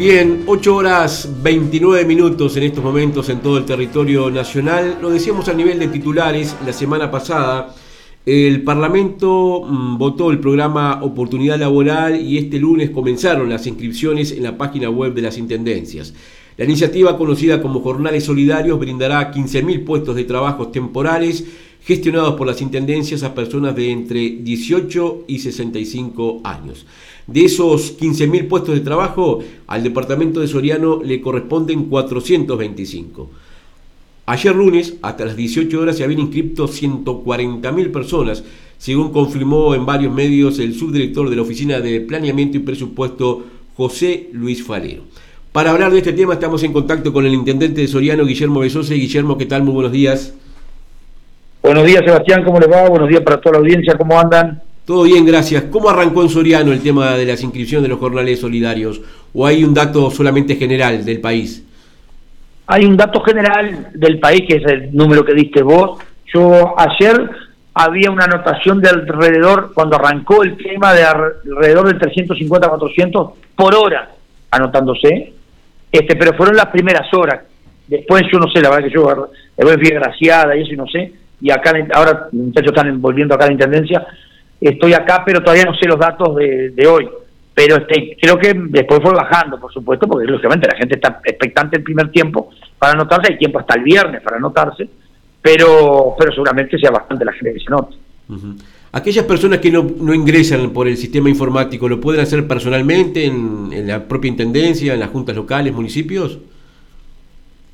Bien, 8 horas 29 minutos en estos momentos en todo el territorio nacional. Lo decíamos a nivel de titulares la semana pasada. El Parlamento mm, votó el programa Oportunidad Laboral y este lunes comenzaron las inscripciones en la página web de las Intendencias. La iniciativa, conocida como Jornales Solidarios, brindará 15.000 puestos de trabajo temporales gestionados por las Intendencias a personas de entre 18 y 65 años. De esos 15.000 puestos de trabajo, al departamento de Soriano le corresponden 425. Ayer lunes, hasta las 18 horas, se habían inscrito 140.000 personas, según confirmó en varios medios el subdirector de la Oficina de Planeamiento y Presupuesto, José Luis Falero. Para hablar de este tema estamos en contacto con el intendente de Soriano, Guillermo Besose. Guillermo, ¿qué tal? Muy buenos días. Buenos días, Sebastián, ¿cómo les va? Buenos días para toda la audiencia, ¿cómo andan? Todo bien, gracias. ¿Cómo arrancó en Soriano el tema de las inscripciones de los jornales solidarios? ¿O hay un dato solamente general del país? Hay un dato general del país, que es el número que diste vos. Yo ayer había una anotación de alrededor, cuando arrancó el tema, de alrededor de 350 400 por hora anotándose, este, pero fueron las primeras horas. Después yo no sé, la verdad que yo me fui graciada y eso y no sé, y acá ahora muchachos están volviendo acá a la Intendencia, estoy acá, pero todavía no sé los datos de, hoy. Pero este, creo que después fue bajando, por supuesto, porque lógicamente la gente está expectante el primer tiempo para anotarse, hay tiempo hasta el viernes para anotarse, pero, pero seguramente sea bastante la gente que se anote. Aquellas personas que no, no, ingresan por el sistema informático, ¿lo pueden hacer personalmente en, en, la propia intendencia, en las juntas locales, municipios?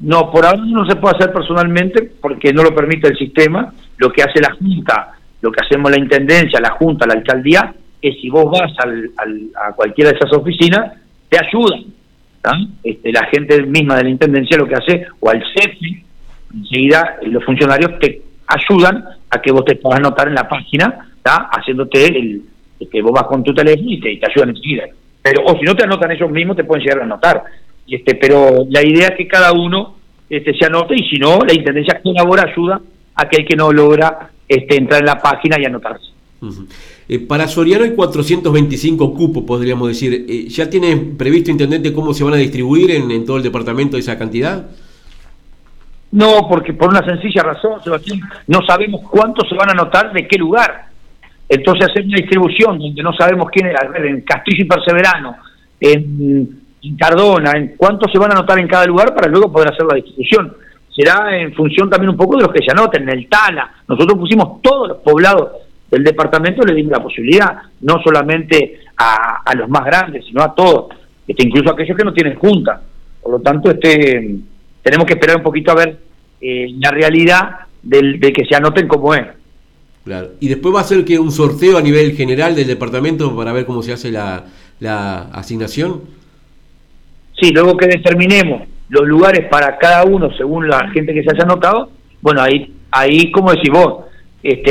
No, por ahora no se puede hacer personalmente porque no lo permite el sistema. Lo que hace la Junta lo que hacemos la Intendencia, la Junta, la Alcaldía, es si vos vas al, a cualquiera de esas oficinas, te ayudan. Este, la gente misma de la Intendencia lo que hace, o al CEFI, enseguida los funcionarios te ayudan a que vos te puedas anotar en la página, haciéndote el, que vos vas con tu teléfono y te, ayudan enseguida. Pero, o si no te anotan ellos mismos, te pueden llegar a anotar. Este, pero la idea es que cada uno este, se anote y si no, la Intendencia colabora, ayuda a aquel que no logra este, entrar en la página y anotarse. Eh, para Soriano hay 425 cupos, podríamos decir. Eh, ¿Ya tiene previsto, Intendente, cómo se van a distribuir en, todo el departamento esa cantidad? No, porque por una sencilla razón, Sebastián, no sabemos cuántos se van a anotar de qué lugar. Entonces hacer una distribución donde no sabemos quién es, a ver, en Castillo y Perseverano, en, en Cardona, en cuántos se van a anotar en cada lugar para luego poder hacer la distribución será en función también un poco de los que se anoten, en el Tala. Nosotros pusimos todos los poblados del departamento, le dimos la posibilidad, no solamente a, los más grandes, sino a todos, este, incluso a aquellos que no tienen junta. Por lo tanto, este tenemos que esperar un poquito a ver eh, la realidad del, de que se anoten como es. Claro. Y después va a ser que un sorteo a nivel general del departamento para ver cómo se hace la, la asignación. Sí, luego que determinemos los lugares para cada uno según la gente que se haya anotado, bueno, ahí, ahí como decís vos, este,